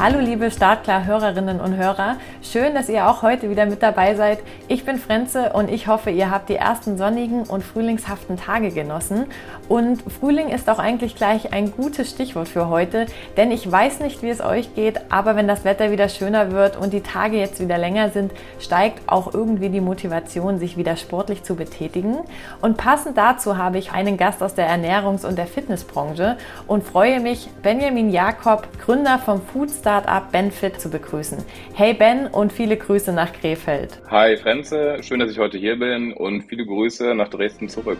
Hallo liebe Startklar-Hörerinnen und Hörer, schön, dass ihr auch heute wieder mit dabei seid. Ich bin Frenze und ich hoffe, ihr habt die ersten sonnigen und frühlingshaften Tage genossen. Und Frühling ist auch eigentlich gleich ein gutes Stichwort für heute, denn ich weiß nicht, wie es euch geht, aber wenn das Wetter wieder schöner wird und die Tage jetzt wieder länger sind, steigt auch irgendwie die Motivation, sich wieder sportlich zu betätigen. Und passend dazu habe ich einen Gast aus der Ernährungs- und der Fitnessbranche und freue mich, Benjamin Jakob, Gründer vom Foodstar Startup Benfit zu begrüßen. Hey Ben und viele Grüße nach Krefeld. Hi Frenze, schön, dass ich heute hier bin und viele Grüße nach Dresden zurück.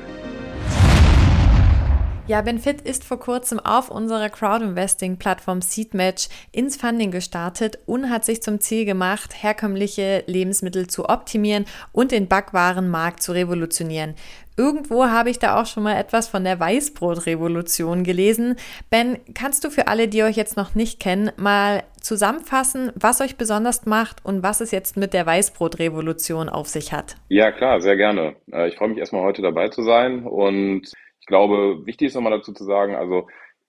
Ja, Benfit ist vor kurzem auf unserer Crowdinvesting-Plattform Seedmatch ins Funding gestartet und hat sich zum Ziel gemacht, herkömmliche Lebensmittel zu optimieren und den Backwarenmarkt zu revolutionieren. Irgendwo habe ich da auch schon mal etwas von der Weißbrotrevolution gelesen. Ben, kannst du für alle, die euch jetzt noch nicht kennen, mal zusammenfassen, was euch besonders macht und was es jetzt mit der Weißbrotrevolution auf sich hat? Ja, klar, sehr gerne. Äh, ich freue mich erstmal heute dabei zu sein und ich glaube, wichtig ist nochmal dazu zu sagen, also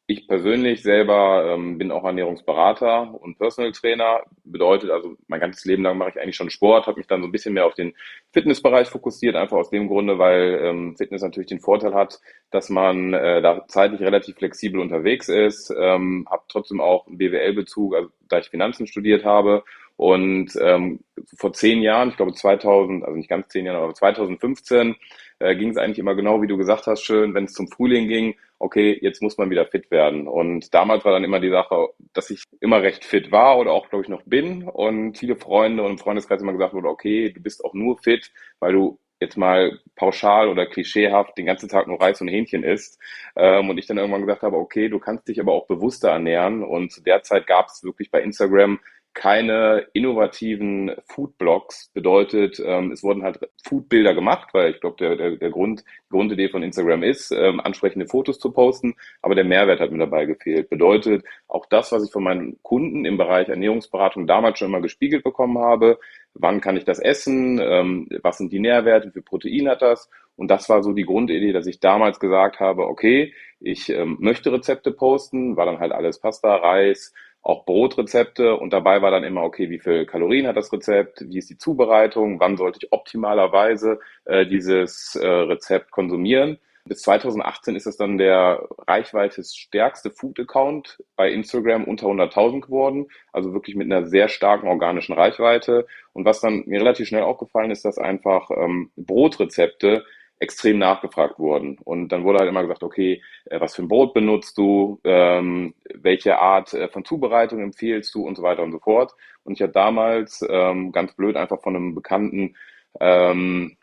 ich persönlich selber ähm, bin auch Ernährungsberater und Personal Trainer. Bedeutet also, mein ganzes Leben lang mache ich eigentlich schon Sport, habe mich dann so ein bisschen mehr auf den Fitnessbereich fokussiert, einfach aus dem Grunde, weil ähm, Fitness natürlich den Vorteil hat, dass man äh, da zeitlich relativ flexibel unterwegs ist, ähm, habe trotzdem auch einen BWL-Bezug, also da ich Finanzen studiert habe und ähm, vor zehn Jahren, ich glaube 2000, also nicht ganz zehn Jahre, aber 2015 äh, ging es eigentlich immer genau, wie du gesagt hast, schön, wenn es zum Frühling ging, okay, jetzt muss man wieder fit werden. Und damals war dann immer die Sache, dass ich immer recht fit war oder auch, glaube ich, noch bin. Und viele Freunde und Freundeskreis immer gesagt wurde, okay, du bist auch nur fit, weil du jetzt mal pauschal oder klischeehaft den ganzen Tag nur Reis und Hähnchen isst. Ähm, und ich dann irgendwann gesagt habe, okay, du kannst dich aber auch bewusster ernähren. Und zu der Zeit gab es wirklich bei Instagram keine innovativen Foodblogs. Bedeutet, ähm, es wurden halt Foodbilder gemacht, weil ich glaube, der, der, der Grund, die Grundidee von Instagram ist, ähm, ansprechende Fotos zu posten, aber der Mehrwert hat mir dabei gefehlt. Bedeutet, auch das, was ich von meinen Kunden im Bereich Ernährungsberatung damals schon immer gespiegelt bekommen habe, wann kann ich das essen, ähm, was sind die Nährwerte, wie Protein hat das? Und das war so die Grundidee, dass ich damals gesagt habe, okay, ich ähm, möchte Rezepte posten, war dann halt alles Pasta, Reis, auch Brotrezepte und dabei war dann immer, okay, wie viel Kalorien hat das Rezept, wie ist die Zubereitung, wann sollte ich optimalerweise äh, dieses äh, Rezept konsumieren. Bis 2018 ist es dann der reichweitestärkste Food-Account bei Instagram unter 100.000 geworden, also wirklich mit einer sehr starken organischen Reichweite. Und was dann mir relativ schnell aufgefallen ist, dass einfach ähm, Brotrezepte extrem nachgefragt wurden. Und dann wurde halt immer gesagt, okay, äh, was für ein Brot benutzt du, ähm, welche Art äh, von Zubereitung empfiehlst du und so weiter und so fort. Und ich habe damals ähm, ganz blöd einfach von einem bekannten ähm,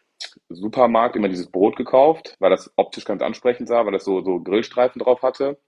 Supermarkt immer dieses Brot gekauft, weil das optisch ganz ansprechend sah, weil das so, so Grillstreifen drauf hatte.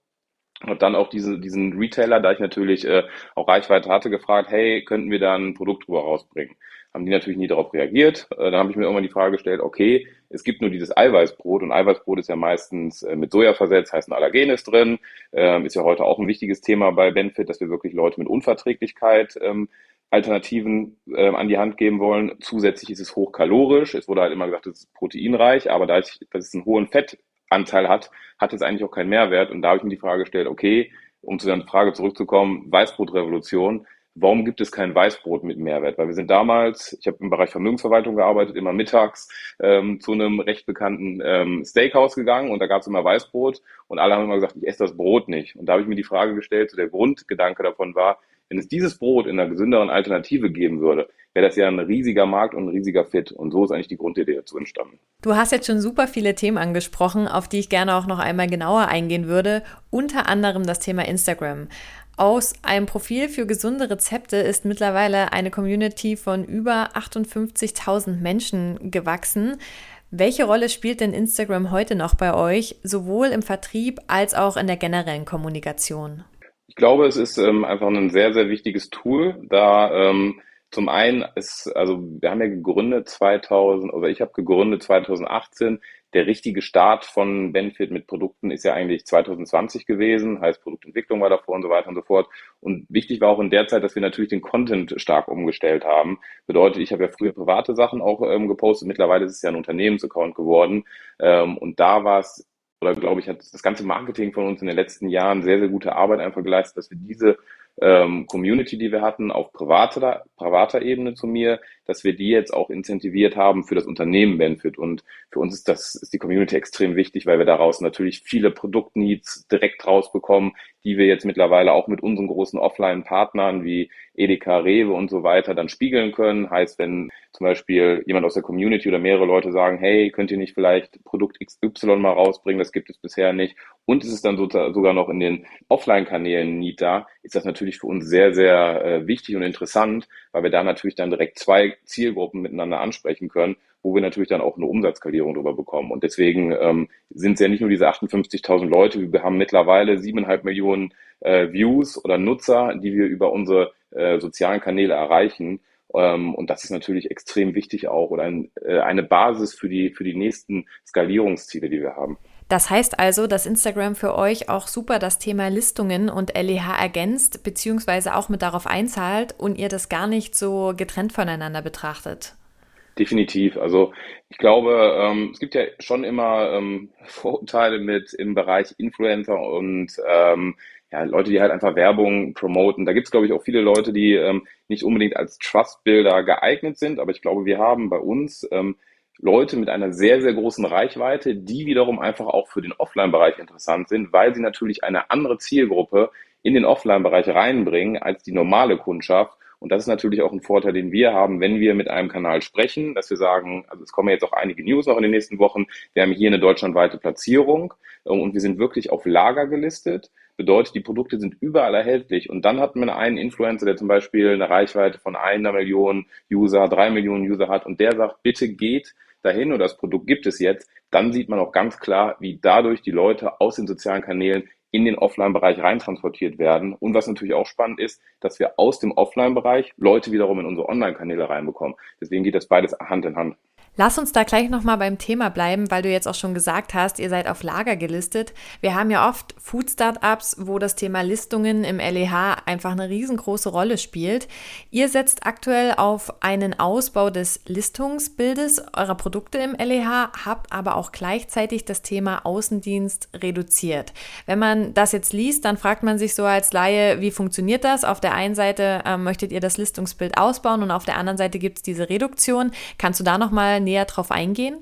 Und dann auch diese, diesen Retailer, da ich natürlich äh, auch Reichweite hatte, gefragt, hey, könnten wir da ein Produkt drüber rausbringen? Haben die natürlich nie darauf reagiert. Äh, dann habe ich mir irgendwann die Frage gestellt, okay, es gibt nur dieses Eiweißbrot und Eiweißbrot ist ja meistens äh, mit Soja versetzt, heißt ein Allergen ist drin. Ähm, ist ja heute auch ein wichtiges Thema bei Benfit, dass wir wirklich Leute mit Unverträglichkeit ähm, Alternativen ähm, an die Hand geben wollen. Zusätzlich ist es hochkalorisch. Es wurde halt immer gesagt, es ist proteinreich, aber da es einen hohen Fettanteil hat, hat es eigentlich auch keinen Mehrwert. Und da habe ich mir die Frage gestellt, okay, um zu der Frage zurückzukommen, Weißbrotrevolution, warum gibt es kein Weißbrot mit Mehrwert? Weil wir sind damals, ich habe im Bereich Vermögensverwaltung gearbeitet, immer mittags ähm, zu einem recht bekannten ähm, Steakhouse gegangen und da gab es immer Weißbrot und alle haben immer gesagt, ich esse das Brot nicht. Und da habe ich mir die Frage gestellt, so der Grundgedanke davon war, wenn es dieses Brot in einer gesünderen Alternative geben würde, wäre das ja ein riesiger Markt und ein riesiger Fit. Und so ist eigentlich die Grundidee dazu entstanden. Du hast jetzt schon super viele Themen angesprochen, auf die ich gerne auch noch einmal genauer eingehen würde. Unter anderem das Thema Instagram. Aus einem Profil für gesunde Rezepte ist mittlerweile eine Community von über 58.000 Menschen gewachsen. Welche Rolle spielt denn Instagram heute noch bei euch, sowohl im Vertrieb als auch in der generellen Kommunikation? Ich glaube, es ist ähm, einfach ein sehr, sehr wichtiges Tool, da ähm, zum einen ist, also wir haben ja gegründet 2000, oder ich habe gegründet 2018 der richtige Start von Benefit mit Produkten ist ja eigentlich 2020 gewesen, heißt Produktentwicklung war davor und so weiter und so fort. Und wichtig war auch in der Zeit, dass wir natürlich den Content stark umgestellt haben. Bedeutet, ich habe ja früher private Sachen auch ähm, gepostet, mittlerweile ist es ja ein Unternehmensaccount geworden. Ähm, und da war es, oder glaube ich, hat das ganze Marketing von uns in den letzten Jahren sehr, sehr gute Arbeit einfach geleistet, dass wir diese ähm, Community, die wir hatten, auf privater, privater Ebene zu mir, dass wir die jetzt auch incentiviert haben für das Unternehmen Benefit. Und für uns ist das, ist die Community extrem wichtig, weil wir daraus natürlich viele Produktneeds direkt rausbekommen, die wir jetzt mittlerweile auch mit unseren großen Offline-Partnern wie Edeka, Rewe und so weiter dann spiegeln können. Heißt, wenn zum Beispiel jemand aus der Community oder mehrere Leute sagen, hey, könnt ihr nicht vielleicht Produkt XY mal rausbringen, das gibt es bisher nicht. Und es ist dann sogar noch in den Offline-Kanälen Need da, ist das natürlich für uns sehr, sehr äh, wichtig und interessant, weil wir da natürlich dann direkt zwei Zielgruppen miteinander ansprechen können, wo wir natürlich dann auch eine Umsatzskalierung drüber bekommen. Und deswegen ähm, sind es ja nicht nur diese 58.000 Leute, wir haben mittlerweile siebeneinhalb Millionen äh, Views oder Nutzer, die wir über unsere äh, sozialen Kanäle erreichen. Ähm, und das ist natürlich extrem wichtig auch oder äh, eine Basis für die, für die nächsten Skalierungsziele, die wir haben. Das heißt also, dass Instagram für euch auch super das Thema Listungen und LEH ergänzt, beziehungsweise auch mit darauf einzahlt und ihr das gar nicht so getrennt voneinander betrachtet. Definitiv. Also ich glaube, ähm, es gibt ja schon immer ähm, Vorurteile mit im Bereich Influencer und ähm, ja, Leute, die halt einfach Werbung promoten. Da gibt es, glaube ich, auch viele Leute, die ähm, nicht unbedingt als Trust-Builder geeignet sind, aber ich glaube, wir haben bei uns ähm, Leute mit einer sehr, sehr großen Reichweite, die wiederum einfach auch für den Offline-Bereich interessant sind, weil sie natürlich eine andere Zielgruppe in den Offline-Bereich reinbringen als die normale Kundschaft. Und das ist natürlich auch ein Vorteil, den wir haben, wenn wir mit einem Kanal sprechen, dass wir sagen, also es kommen jetzt auch einige News noch in den nächsten Wochen. Wir haben hier eine deutschlandweite Platzierung und wir sind wirklich auf Lager gelistet. Bedeutet, die Produkte sind überall erhältlich. Und dann hat man einen Influencer, der zum Beispiel eine Reichweite von einer Million User, drei Millionen User hat und der sagt, bitte geht dahin und das Produkt gibt es jetzt, dann sieht man auch ganz klar, wie dadurch die Leute aus den sozialen Kanälen in den Offline-Bereich reintransportiert werden. Und was natürlich auch spannend ist, dass wir aus dem Offline-Bereich Leute wiederum in unsere Online-Kanäle reinbekommen. Deswegen geht das beides Hand in Hand. Lass uns da gleich nochmal beim Thema bleiben, weil du jetzt auch schon gesagt hast, ihr seid auf Lager gelistet. Wir haben ja oft Food-Startups, wo das Thema Listungen im LEH einfach eine riesengroße Rolle spielt. Ihr setzt aktuell auf einen Ausbau des Listungsbildes eurer Produkte im LEH, habt aber auch gleichzeitig das Thema Außendienst reduziert. Wenn man das jetzt liest, dann fragt man sich so als Laie, wie funktioniert das? Auf der einen Seite äh, möchtet ihr das Listungsbild ausbauen und auf der anderen Seite gibt es diese Reduktion. Kannst du da nochmal näher drauf eingehen?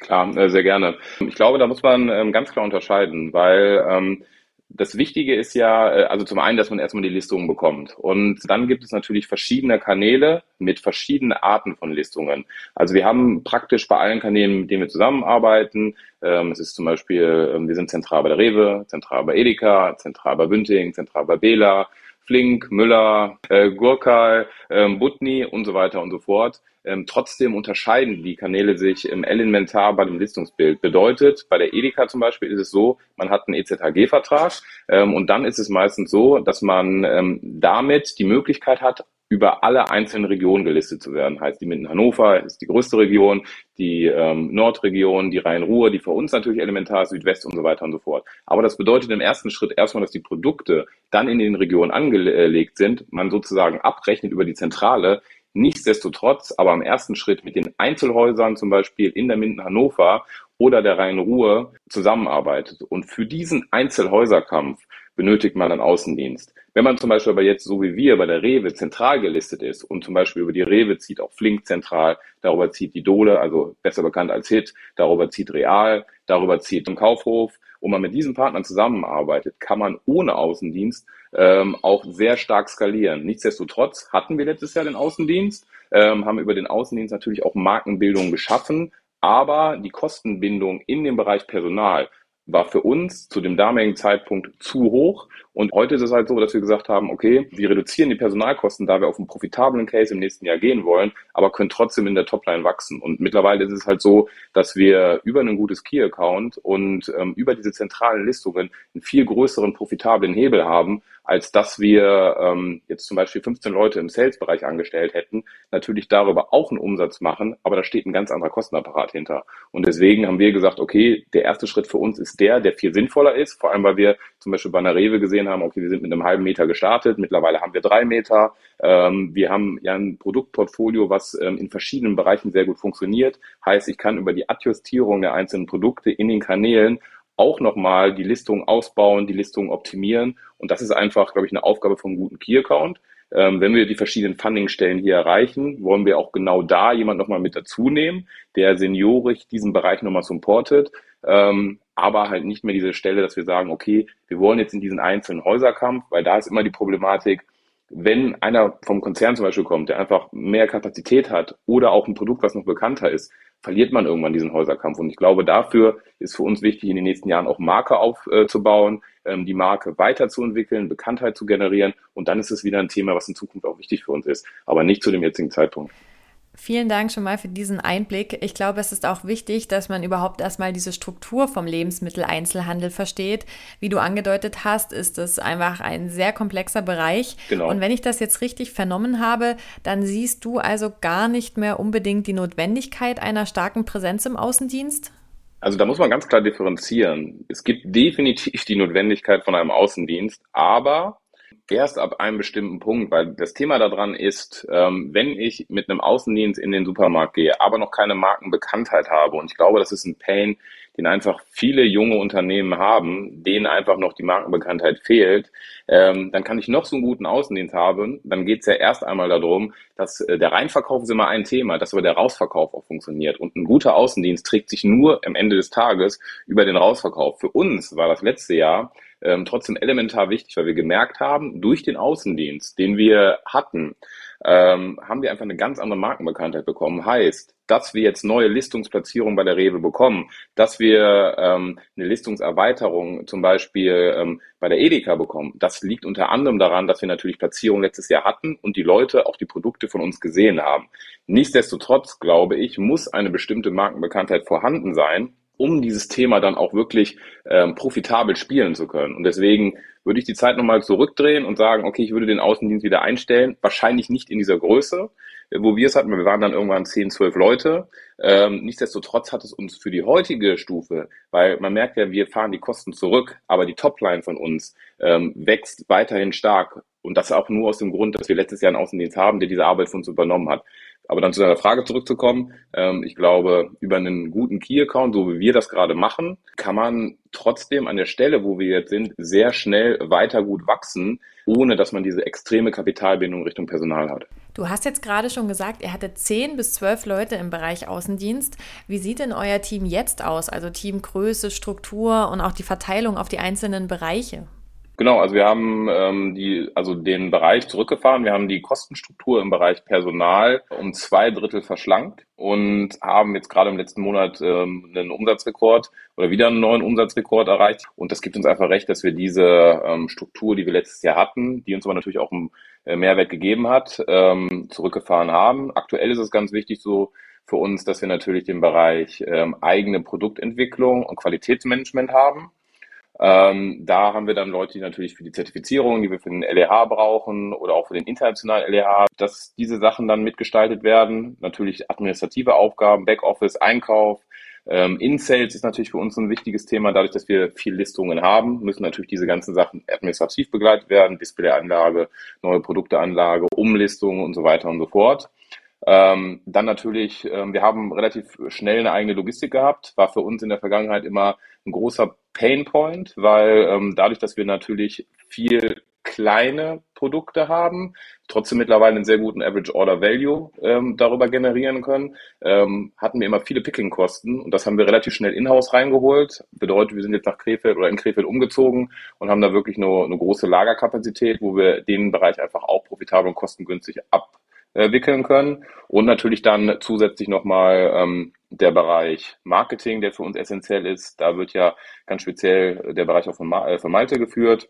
Klar, äh, sehr gerne. Ich glaube, da muss man ähm, ganz klar unterscheiden, weil ähm, das Wichtige ist ja, äh, also zum einen, dass man erstmal die Listungen bekommt. Und dann gibt es natürlich verschiedene Kanäle mit verschiedenen Arten von Listungen. Also wir haben praktisch bei allen Kanälen, mit denen wir zusammenarbeiten, ähm, es ist zum Beispiel, wir sind zentral bei der Rewe, zentral bei Edeka, zentral bei Bünding, zentral bei Bela, Flink, Müller, äh, Gurkal, ähm, Butni und so weiter und so fort. Ähm, trotzdem unterscheiden die Kanäle sich im Elementar bei dem Listungsbild. Bedeutet, bei der Edeka zum Beispiel ist es so, man hat einen EZHG-Vertrag ähm, und dann ist es meistens so, dass man ähm, damit die Möglichkeit hat, über alle einzelnen Regionen gelistet zu werden. Heißt, die Mitten Hannover ist die größte Region, die ähm, Nordregion, die Rhein-Ruhr, die für uns natürlich elementar ist, Südwest und so weiter und so fort. Aber das bedeutet im ersten Schritt erstmal, dass die Produkte dann in den Regionen angelegt sind, man sozusagen abrechnet über die Zentrale. Nichtsdestotrotz, aber im ersten Schritt mit den Einzelhäusern zum Beispiel in der Minden Hannover oder der Rhein-Ruhr zusammenarbeitet. Und für diesen Einzelhäuserkampf benötigt man einen Außendienst. Wenn man zum Beispiel aber jetzt so wie wir bei der Rewe zentral gelistet ist und zum Beispiel über die Rewe zieht auch Flink zentral, darüber zieht die Dole, also besser bekannt als Hit, darüber zieht Real, darüber zieht ein Kaufhof und man mit diesen Partnern zusammenarbeitet, kann man ohne Außendienst ähm, auch sehr stark skalieren. Nichtsdestotrotz hatten wir letztes Jahr den Außendienst, ähm, haben über den Außendienst natürlich auch Markenbildung geschaffen, aber die Kostenbindung in dem Bereich Personal war für uns zu dem damaligen Zeitpunkt zu hoch. Und heute ist es halt so, dass wir gesagt haben, okay, wir reduzieren die Personalkosten, da wir auf einen profitablen Case im nächsten Jahr gehen wollen, aber können trotzdem in der Topline wachsen. Und mittlerweile ist es halt so, dass wir über ein gutes Key-Account und ähm, über diese zentralen Listungen einen viel größeren profitablen Hebel haben, als dass wir ähm, jetzt zum Beispiel 15 Leute im Sales-Bereich angestellt hätten, natürlich darüber auch einen Umsatz machen, aber da steht ein ganz anderer Kostenapparat hinter. Und deswegen haben wir gesagt, okay, der erste Schritt für uns ist der, der viel sinnvoller ist, vor allem weil wir zum Beispiel bei einer Rewe gesehen haben, okay, wir sind mit einem halben Meter gestartet, mittlerweile haben wir drei Meter. Ähm, wir haben ja ein Produktportfolio, was ähm, in verschiedenen Bereichen sehr gut funktioniert. Heißt, ich kann über die Adjustierung der einzelnen Produkte in den Kanälen auch nochmal die Listung ausbauen, die Listung optimieren. Und das ist einfach, glaube ich, eine Aufgabe vom guten Key-Account. Ähm, wenn wir die verschiedenen Fundingstellen hier erreichen, wollen wir auch genau da jemand nochmal mit dazu nehmen, der seniorig diesen Bereich nochmal supportet. Ähm, aber halt nicht mehr diese Stelle, dass wir sagen, okay, wir wollen jetzt in diesen einzelnen Häuserkampf, weil da ist immer die Problematik, wenn einer vom Konzern zum Beispiel kommt, der einfach mehr Kapazität hat oder auch ein Produkt, was noch bekannter ist, verliert man irgendwann diesen Häuserkampf. Und ich glaube, dafür ist für uns wichtig, in den nächsten Jahren auch Marke aufzubauen, ähm, die Marke weiterzuentwickeln, Bekanntheit zu generieren. Und dann ist es wieder ein Thema, was in Zukunft auch wichtig für uns ist, aber nicht zu dem jetzigen Zeitpunkt. Vielen Dank schon mal für diesen Einblick. Ich glaube, es ist auch wichtig, dass man überhaupt erstmal diese Struktur vom Lebensmitteleinzelhandel versteht. Wie du angedeutet hast, ist es einfach ein sehr komplexer Bereich. Genau. Und wenn ich das jetzt richtig vernommen habe, dann siehst du also gar nicht mehr unbedingt die Notwendigkeit einer starken Präsenz im Außendienst? Also da muss man ganz klar differenzieren. Es gibt definitiv die Notwendigkeit von einem Außendienst, aber erst ab einem bestimmten Punkt, weil das Thema daran ist, ähm, wenn ich mit einem Außendienst in den Supermarkt gehe, aber noch keine Markenbekanntheit habe, und ich glaube, das ist ein Pain, den einfach viele junge Unternehmen haben, denen einfach noch die Markenbekanntheit fehlt, ähm, dann kann ich noch so einen guten Außendienst haben. Dann geht es ja erst einmal darum, dass äh, der Reinverkauf ist immer ein Thema, dass aber der Rausverkauf auch funktioniert. Und ein guter Außendienst trägt sich nur am Ende des Tages über den Rausverkauf. Für uns war das letzte Jahr ähm, trotzdem elementar wichtig, weil wir gemerkt haben, durch den Außendienst, den wir hatten, ähm, haben wir einfach eine ganz andere Markenbekanntheit bekommen. Heißt, dass wir jetzt neue Listungsplatzierungen bei der Rewe bekommen, dass wir ähm, eine Listungserweiterung zum Beispiel ähm, bei der Edeka bekommen, das liegt unter anderem daran, dass wir natürlich Platzierungen letztes Jahr hatten und die Leute auch die Produkte von uns gesehen haben. Nichtsdestotrotz, glaube ich, muss eine bestimmte Markenbekanntheit vorhanden sein, um dieses Thema dann auch wirklich ähm, profitabel spielen zu können. Und deswegen würde ich die Zeit nochmal zurückdrehen und sagen, okay, ich würde den Außendienst wieder einstellen, wahrscheinlich nicht in dieser Größe, wo wir es hatten, wir waren dann irgendwann 10, 12 Leute. Ähm, nichtsdestotrotz hat es uns für die heutige Stufe, weil man merkt ja, wir fahren die Kosten zurück, aber die Topline von uns ähm, wächst weiterhin stark. Und das auch nur aus dem Grund, dass wir letztes Jahr einen Außendienst haben, der diese Arbeit von uns übernommen hat. Aber dann zu deiner Frage zurückzukommen, ähm, ich glaube, über einen guten Key-Account, so wie wir das gerade machen, kann man trotzdem an der Stelle, wo wir jetzt sind, sehr schnell weiter gut wachsen, ohne dass man diese extreme Kapitalbindung Richtung Personal hat. Du hast jetzt gerade schon gesagt, ihr hattet zehn bis zwölf Leute im Bereich Außendienst. Wie sieht denn euer Team jetzt aus? Also Teamgröße, Struktur und auch die Verteilung auf die einzelnen Bereiche? Genau, also wir haben ähm, die, also den Bereich zurückgefahren. Wir haben die Kostenstruktur im Bereich Personal um zwei Drittel verschlankt und haben jetzt gerade im letzten Monat ähm, einen Umsatzrekord oder wieder einen neuen Umsatzrekord erreicht. Und das gibt uns einfach recht, dass wir diese ähm, Struktur, die wir letztes Jahr hatten, die uns aber natürlich auch einen äh, Mehrwert gegeben hat, ähm, zurückgefahren haben. Aktuell ist es ganz wichtig so für uns, dass wir natürlich den Bereich ähm, eigene Produktentwicklung und Qualitätsmanagement haben. Ähm, da haben wir dann Leute, die natürlich für die Zertifizierung, die wir für den LEH brauchen oder auch für den internationalen LEH, dass diese Sachen dann mitgestaltet werden. Natürlich administrative Aufgaben, Backoffice, Einkauf. Ähm, In-Sales ist natürlich für uns ein wichtiges Thema. Dadurch, dass wir viel Listungen haben, müssen natürlich diese ganzen Sachen administrativ begleitet werden. Displayanlage, neue Produkteanlage, Umlistungen und so weiter und so fort. Ähm, dann natürlich, ähm, wir haben relativ schnell eine eigene Logistik gehabt, war für uns in der Vergangenheit immer ein großer Painpoint, weil ähm, dadurch, dass wir natürlich viel kleine Produkte haben, trotzdem mittlerweile einen sehr guten Average Order Value ähm, darüber generieren können, ähm, hatten wir immer viele Picking-Kosten und das haben wir relativ schnell in-house reingeholt. Bedeutet, wir sind jetzt nach Krefeld oder in Krefeld umgezogen und haben da wirklich nur eine große Lagerkapazität, wo wir den Bereich einfach auch profitabel und kostengünstig abwickeln können und natürlich dann zusätzlich nochmal ähm, der Bereich Marketing, der für uns essentiell ist. Da wird ja ganz speziell der Bereich auch von, äh, von Malte geführt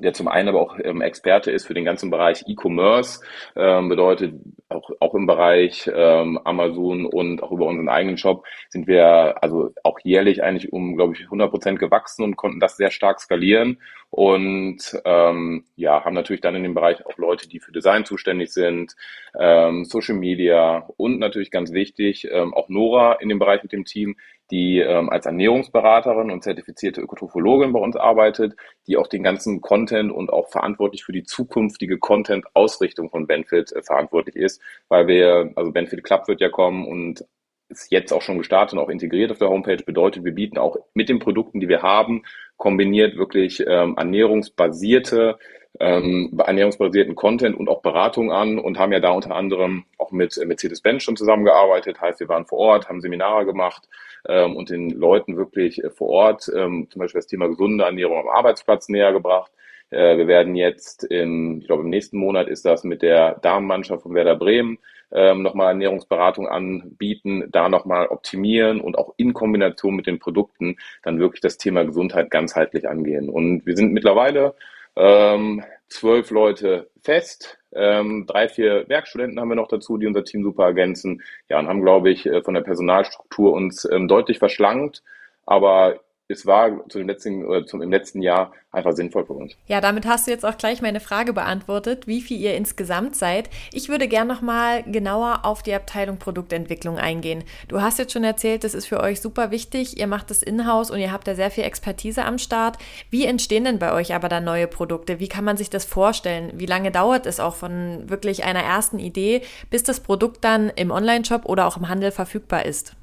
der zum einen aber auch ähm, Experte ist für den ganzen Bereich E-Commerce, ähm, bedeutet auch, auch im Bereich ähm, Amazon und auch über unseren eigenen Shop sind wir also auch jährlich eigentlich um, glaube ich, 100 Prozent gewachsen und konnten das sehr stark skalieren und ähm, ja, haben natürlich dann in dem Bereich auch Leute, die für Design zuständig sind, ähm, Social Media und natürlich ganz wichtig, ähm, auch Nora in dem Bereich mit dem Team, die ähm, als Ernährungsberaterin und zertifizierte Ökotrophologin bei uns arbeitet, die auch den ganzen Content und auch verantwortlich für die zukünftige Content-Ausrichtung von Benfit äh, verantwortlich ist, weil wir, also Benfit Club wird ja kommen und ist jetzt auch schon gestartet und auch integriert auf der Homepage. Bedeutet, wir bieten auch mit den Produkten, die wir haben, kombiniert wirklich ähm, ernährungsbasierte, ähm, ernährungsbasierten Content und auch Beratung an und haben ja da unter anderem auch mit Mercedes-Benz schon zusammengearbeitet. Heißt, wir waren vor Ort, haben Seminare gemacht ähm, und den Leuten wirklich äh, vor Ort ähm, zum Beispiel das Thema gesunde Ernährung am Arbeitsplatz näher gebracht. Äh, wir werden jetzt im, ich glaube im nächsten Monat ist das mit der Damenmannschaft von Werder Bremen ähm, nochmal Ernährungsberatung anbieten, da nochmal optimieren und auch in Kombination mit den Produkten dann wirklich das Thema Gesundheit ganzheitlich angehen. Und wir sind mittlerweile ähm, zwölf Leute fest, ähm, drei, vier Werkstudenten haben wir noch dazu, die unser Team super ergänzen. Ja, und haben, glaube ich, äh, von der Personalstruktur uns ähm, deutlich verschlankt. Aber es war zu dem letzten, oder zum, im letzten Jahr einfach sinnvoll für uns. Ja, damit hast du jetzt auch gleich meine Frage beantwortet, wie viel ihr insgesamt seid. Ich würde gerne nochmal genauer auf die Abteilung Produktentwicklung eingehen. Du hast jetzt schon erzählt, das ist für euch super wichtig. Ihr macht das in-house und ihr habt da sehr viel Expertise am Start. Wie entstehen denn bei euch aber dann neue Produkte? Wie kann man sich das vorstellen? Wie lange dauert es auch von wirklich einer ersten Idee, bis das Produkt dann im Online-Shop oder auch im Handel verfügbar ist?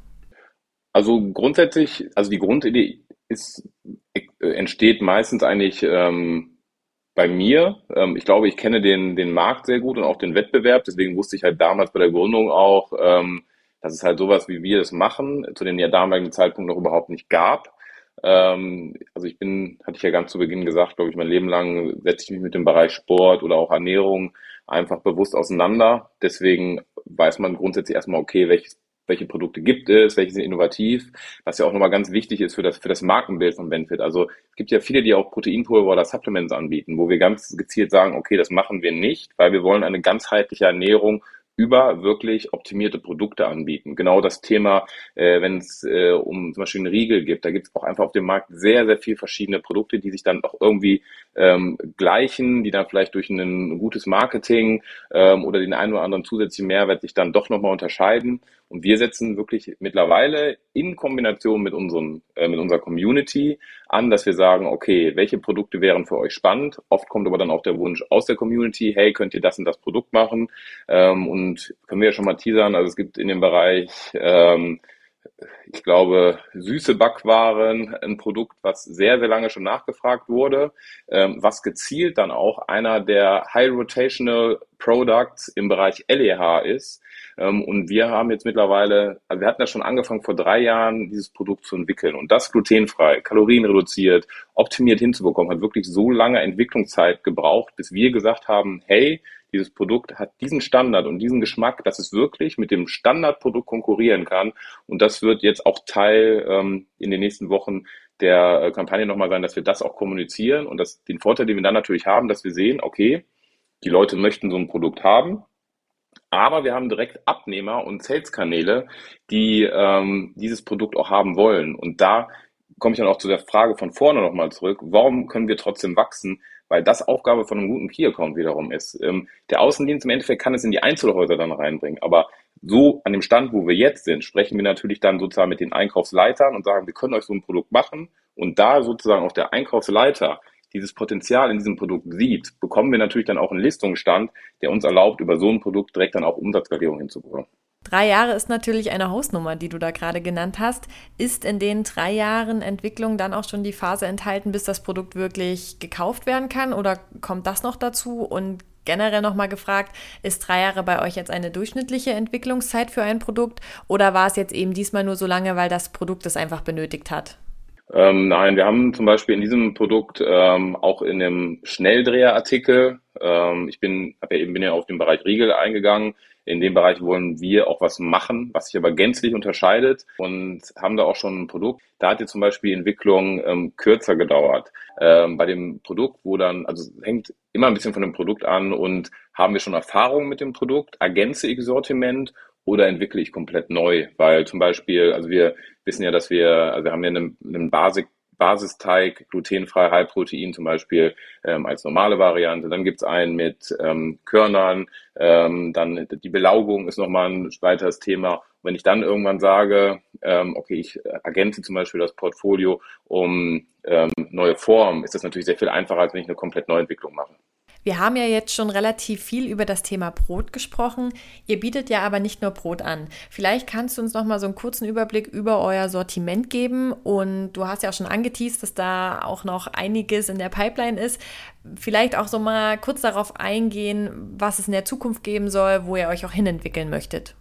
Also grundsätzlich, also die Grundidee ist, äh, entsteht meistens eigentlich ähm, bei mir. Ähm, ich glaube, ich kenne den, den Markt sehr gut und auch den Wettbewerb. Deswegen wusste ich halt damals bei der Gründung auch, ähm, dass es halt sowas, wie wir es machen, zu dem ja damaligen Zeitpunkt noch überhaupt nicht gab. Ähm, also ich bin, hatte ich ja ganz zu Beginn gesagt, glaube ich, mein Leben lang setze ich mich mit dem Bereich Sport oder auch Ernährung einfach bewusst auseinander. Deswegen weiß man grundsätzlich erstmal, okay, welches welche Produkte gibt es, welche sind innovativ, was ja auch nochmal ganz wichtig ist für das, für das Markenbild von Benefit. Also es gibt ja viele, die auch Proteinpulver oder Supplements anbieten, wo wir ganz gezielt sagen, okay, das machen wir nicht, weil wir wollen eine ganzheitliche Ernährung über wirklich optimierte Produkte anbieten. Genau das Thema, äh, wenn es äh, um zum Beispiel einen Riegel gibt, da gibt es auch einfach auf dem Markt sehr, sehr viel verschiedene Produkte, die sich dann auch irgendwie ähm, gleichen, die dann vielleicht durch ein gutes Marketing ähm, oder den einen oder anderen zusätzlichen Mehrwert sich dann doch nochmal unterscheiden. Und wir setzen wirklich mittlerweile in Kombination mit, unseren, äh, mit unserer Community an, dass wir sagen, okay, welche Produkte wären für euch spannend? Oft kommt aber dann auch der Wunsch aus der Community, hey, könnt ihr das und das Produkt machen? Ähm, und können wir ja schon mal teasern, also es gibt in dem Bereich ähm, ich glaube, süße Backwaren, ein Produkt, was sehr, sehr lange schon nachgefragt wurde, ähm, was gezielt dann auch einer der High Rotational Products im Bereich LEH ist. Ähm, und wir haben jetzt mittlerweile, also wir hatten ja schon angefangen vor drei Jahren, dieses Produkt zu entwickeln und das glutenfrei, kalorienreduziert, optimiert hinzubekommen, hat wirklich so lange Entwicklungszeit gebraucht, bis wir gesagt haben, hey, dieses Produkt hat diesen Standard und diesen Geschmack, dass es wirklich mit dem Standardprodukt konkurrieren kann. Und das wird jetzt auch Teil ähm, in den nächsten Wochen der äh, Kampagne nochmal sein, dass wir das auch kommunizieren und das, den Vorteil, den wir dann natürlich haben, dass wir sehen, okay, die Leute möchten so ein Produkt haben, aber wir haben direkt Abnehmer und Sales-Kanäle, die ähm, dieses Produkt auch haben wollen. Und da komme ich dann auch zu der Frage von vorne nochmal zurück. Warum können wir trotzdem wachsen? weil das Aufgabe von einem guten Key-Account wiederum ist. Ähm, der Außendienst im Endeffekt kann es in die Einzelhäuser dann reinbringen, aber so an dem Stand, wo wir jetzt sind, sprechen wir natürlich dann sozusagen mit den Einkaufsleitern und sagen, wir können euch so ein Produkt machen und da sozusagen auch der Einkaufsleiter dieses Potenzial in diesem Produkt sieht, bekommen wir natürlich dann auch einen Listungsstand, der uns erlaubt, über so ein Produkt direkt dann auch Umsatzskalierung hinzubekommen. Drei Jahre ist natürlich eine Hausnummer, die du da gerade genannt hast. Ist in den drei Jahren Entwicklung dann auch schon die Phase enthalten, bis das Produkt wirklich gekauft werden kann? Oder kommt das noch dazu? Und generell nochmal gefragt, ist drei Jahre bei euch jetzt eine durchschnittliche Entwicklungszeit für ein Produkt? Oder war es jetzt eben diesmal nur so lange, weil das Produkt es einfach benötigt hat? Ähm, nein, wir haben zum Beispiel in diesem Produkt ähm, auch in dem Schnelldreherartikel, ähm, ich bin, hab ja eben bin ja auf den Bereich Riegel eingegangen, in dem Bereich wollen wir auch was machen, was sich aber gänzlich unterscheidet und haben da auch schon ein Produkt. Da hat jetzt zum Beispiel die Entwicklung ähm, kürzer gedauert. Ähm, bei dem Produkt, wo dann, also hängt immer ein bisschen von dem Produkt an und haben wir schon Erfahrungen mit dem Produkt, ergänze ich Sortiment oder entwickle ich komplett neu? Weil zum Beispiel, also wir wissen ja, dass wir, also wir haben ja einen, einen Basic Basisteig, glutenfrei, Halbprotein zum Beispiel ähm, als normale Variante. Dann gibt's einen mit ähm, Körnern. Ähm, dann die Belaugung ist nochmal ein weiteres Thema. Und wenn ich dann irgendwann sage, ähm, okay, ich ergänze zum Beispiel das Portfolio um ähm, neue Formen, ist das natürlich sehr viel einfacher, als wenn ich eine komplett neue Entwicklung mache. Wir haben ja jetzt schon relativ viel über das Thema Brot gesprochen. Ihr bietet ja aber nicht nur Brot an. Vielleicht kannst du uns noch mal so einen kurzen Überblick über euer Sortiment geben und du hast ja auch schon angeteased, dass da auch noch einiges in der Pipeline ist. Vielleicht auch so mal kurz darauf eingehen, was es in der Zukunft geben soll, wo ihr euch auch hinentwickeln möchtet.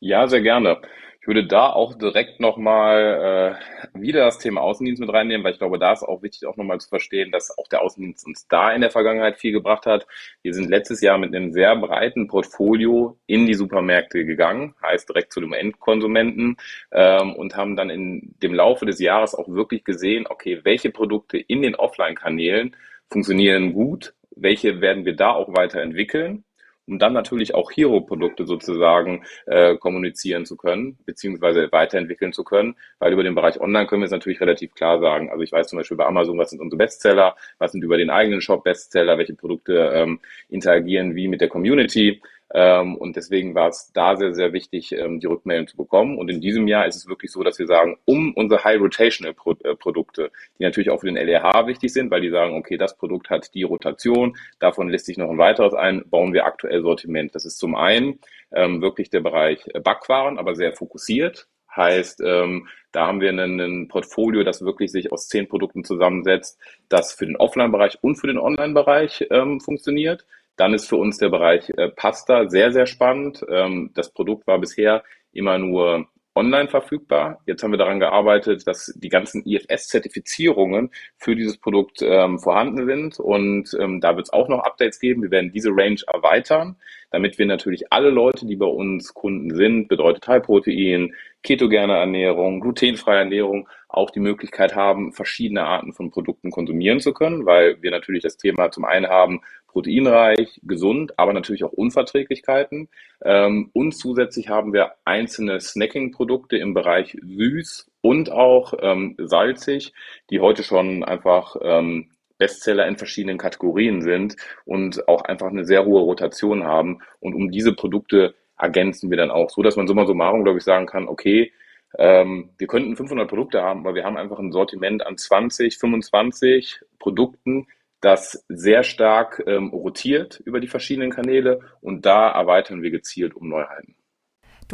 Ja, sehr gerne. Ich würde da auch direkt nochmal äh, wieder das Thema Außendienst mit reinnehmen, weil ich glaube, da ist auch wichtig, auch nochmal zu verstehen, dass auch der Außendienst uns da in der Vergangenheit viel gebracht hat. Wir sind letztes Jahr mit einem sehr breiten Portfolio in die Supermärkte gegangen, heißt direkt zu dem Endkonsumenten ähm, und haben dann in dem Laufe des Jahres auch wirklich gesehen, okay, welche Produkte in den Offline-Kanälen funktionieren gut, welche werden wir da auch weiterentwickeln um dann natürlich auch Hero-Produkte sozusagen äh, kommunizieren zu können, beziehungsweise weiterentwickeln zu können, weil über den Bereich Online können wir es natürlich relativ klar sagen. Also ich weiß zum Beispiel bei Amazon, was sind unsere Bestseller, was sind über den eigenen Shop Bestseller, welche Produkte ähm, interagieren wie mit der Community. Ähm, und deswegen war es da sehr, sehr wichtig, ähm, die Rückmeldung zu bekommen. Und in diesem Jahr ist es wirklich so, dass wir sagen, um unsere High Rotational äh, die natürlich auch für den LEH wichtig sind, weil die sagen, okay, das Produkt hat die Rotation, davon lässt sich noch ein weiteres ein, bauen wir aktuell Sortiment. Das ist zum einen ähm, wirklich der Bereich Backwaren, aber sehr fokussiert. Heißt, ähm, da haben wir ein Portfolio, das wirklich sich aus zehn Produkten zusammensetzt, das für den Offline-Bereich und für den Online-Bereich ähm, funktioniert. Dann ist für uns der Bereich äh, Pasta sehr, sehr spannend. Ähm, das Produkt war bisher immer nur online verfügbar. Jetzt haben wir daran gearbeitet, dass die ganzen IFS-Zertifizierungen für dieses Produkt ähm, vorhanden sind und ähm, da wird es auch noch Updates geben. Wir werden diese Range erweitern, damit wir natürlich alle Leute, die bei uns Kunden sind, bedeutet High-Protein, ketogene Ernährung, glutenfreie Ernährung, auch die Möglichkeit haben, verschiedene Arten von Produkten konsumieren zu können, weil wir natürlich das Thema zum einen haben, proteinreich, gesund, aber natürlich auch Unverträglichkeiten. Ähm, und zusätzlich haben wir einzelne Snacking-Produkte im Bereich süß und auch ähm, salzig, die heute schon einfach ähm, Bestseller in verschiedenen Kategorien sind und auch einfach eine sehr hohe Rotation haben. Und um diese Produkte ergänzen wir dann auch, so dass man summa summarum, glaube ich, sagen kann, okay, ähm, wir könnten 500 Produkte haben, aber wir haben einfach ein Sortiment an 20, 25 Produkten, das sehr stark ähm, rotiert über die verschiedenen Kanäle und da erweitern wir gezielt um Neuheiten.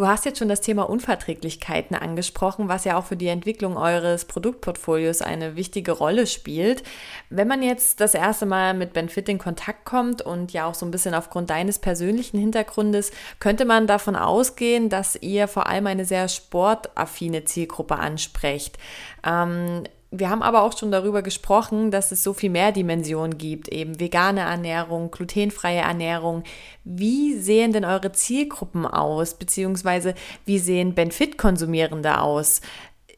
Du hast jetzt schon das Thema Unverträglichkeiten angesprochen, was ja auch für die Entwicklung eures Produktportfolios eine wichtige Rolle spielt. Wenn man jetzt das erste Mal mit Benfit in Kontakt kommt und ja auch so ein bisschen aufgrund deines persönlichen Hintergrundes, könnte man davon ausgehen, dass ihr vor allem eine sehr sportaffine Zielgruppe ansprecht. Ähm, wir haben aber auch schon darüber gesprochen, dass es so viel mehr Dimensionen gibt, eben vegane Ernährung, glutenfreie Ernährung. Wie sehen denn eure Zielgruppen aus, beziehungsweise wie sehen Benfit-Konsumierende aus?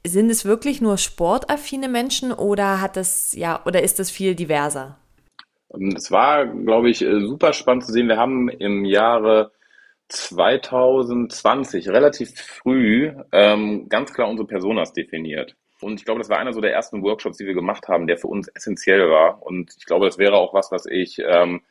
Sind es wirklich nur sportaffine Menschen oder hat das, ja, oder ist das viel diverser? Es war, glaube ich, äh, super spannend zu sehen. Wir haben im Jahre 2020 relativ früh ähm, ganz klar unsere Personas definiert. Und ich glaube, das war einer so der ersten Workshops, die wir gemacht haben, der für uns essentiell war. Und ich glaube, das wäre auch was, was ich ähm,